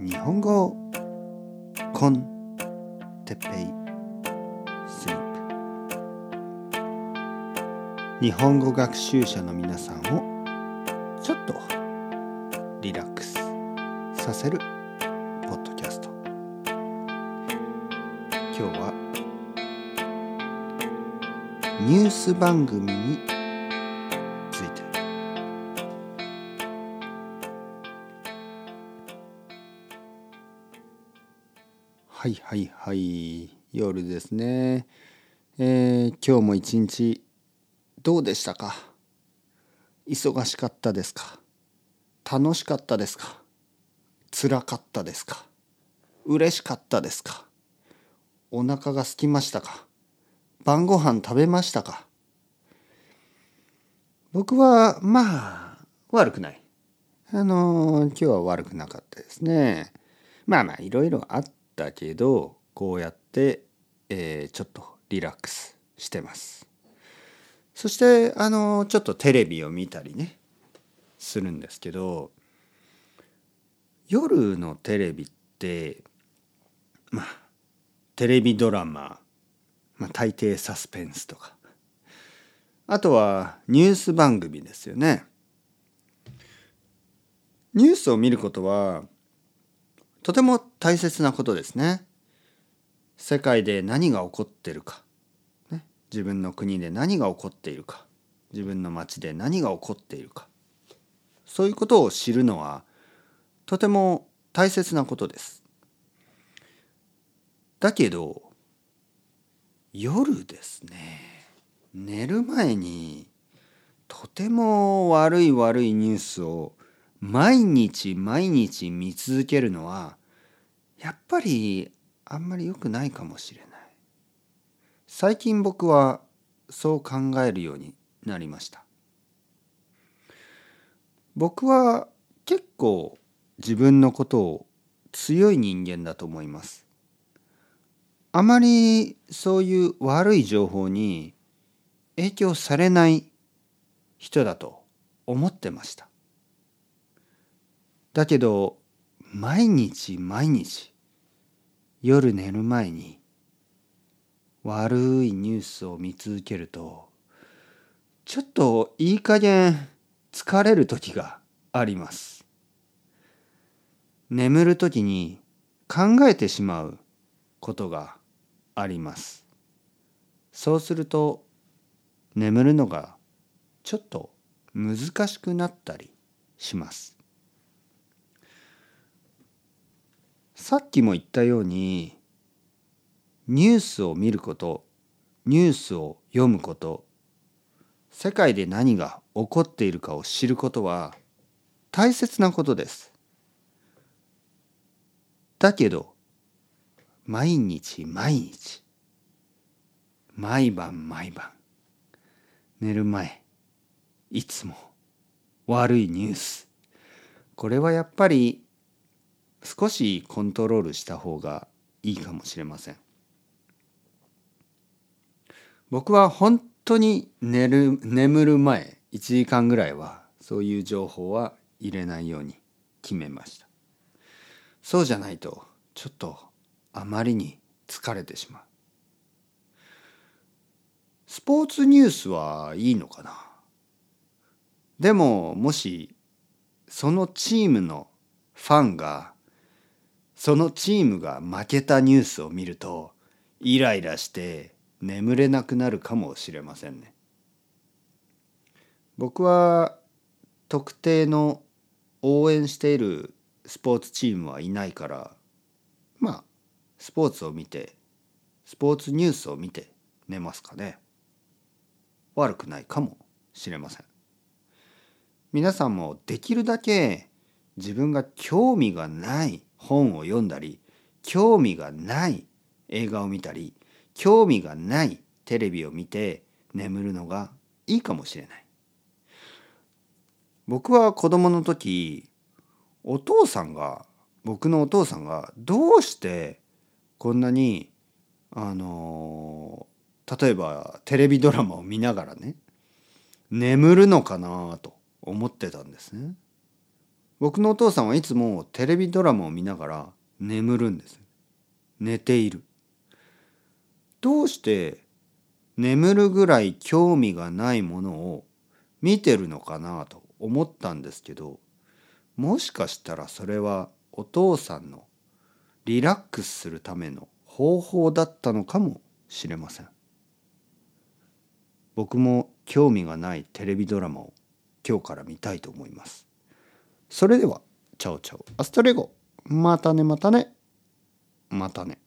日本語 con Teppei。スリープ日本語学習者の皆さんをちょっとリラックスさせるポッドキャスト。今日はニュース番組にはいはいはい。夜ですね。えー今日も一日どうでしたか？忙しかったですか？楽しかったですか？辛かったですか？嬉しかったですか？お腹が空きましたか？晩ご飯食べましたか？僕はまあ悪くない。あの今日は悪くなかったですね。まあまあいろいろあったけどこうやって、えーちょっとリラックスしてますそしてあのちょっとテレビを見たりねするんですけど夜のテレビってまあテレビドラマ、まあ、大抵サスペンスとかあとはニュース番組ですよね。ニュースを見ることはとても大切なことですね。世界で何が起こっているか、ね、自分の国で何が起こっているか。自分の町で何が起こっているか。そういうことを知るのはとても大切なことです。だけど夜ですね。寝る前にとても悪い悪いニュースを毎日毎日見続けるのはやっぱりあんまり良くないかもしれない。最近僕はそう考えるようになりました。僕は結構自分のことを強い人間だと思います。あまりそういう悪い情報に影響されない人だと思ってました。だけど毎日毎日夜寝る前に悪いニュースを見続けるとちょっといい加減疲れる時があります。眠る時に考えてしまうことがあります。そうすると眠るのがちょっと難しくなったりします。さっきも言ったようにニュースを見ることニュースを読むこと世界で何が起こっているかを知ることは大切なことです。だけど毎日毎日毎晩毎晩寝る前いつも悪いニュース。これはやっぱり少しコントロールした方がいいかもしれません。僕は本当に寝る眠る前1時間ぐらいはそういう情報は入れないように決めました。そうじゃないとちょっとあまりに疲れてしまう。スポーツニュースはいいのかな？でももしそのチームのファンがそのチームが負けたニュースを見るとイライラして眠れなくなるかもしれませんね。僕は特定の応援しているスポーツチームはいないからまあスポーツを見てスポーツニュースを見て寝ますかね。悪くないかもしれません。皆さんもできるだけ自分が興味がない本を読んだり興味がない映画を見たり興味がないテレビを見て眠るのがいいかもしれない僕は子供の時お父さんが僕のお父さんがどうしてこんなにあの例えばテレビドラマを見ながらね眠るのかなと思ってたんですね。僕のお父さんはいつもテレビドラマを見ながら眠るんです。寝ている。どうして眠るぐらい興味がないものを見てるのかなと思ったんですけどもしかしたらそれはお父さんのリラックスするための方法だったのかもしれません。僕も興味がないテレビドラマを今日から見たいと思います。それでは ciao ciao。 hasta luego。またねまたね。またね。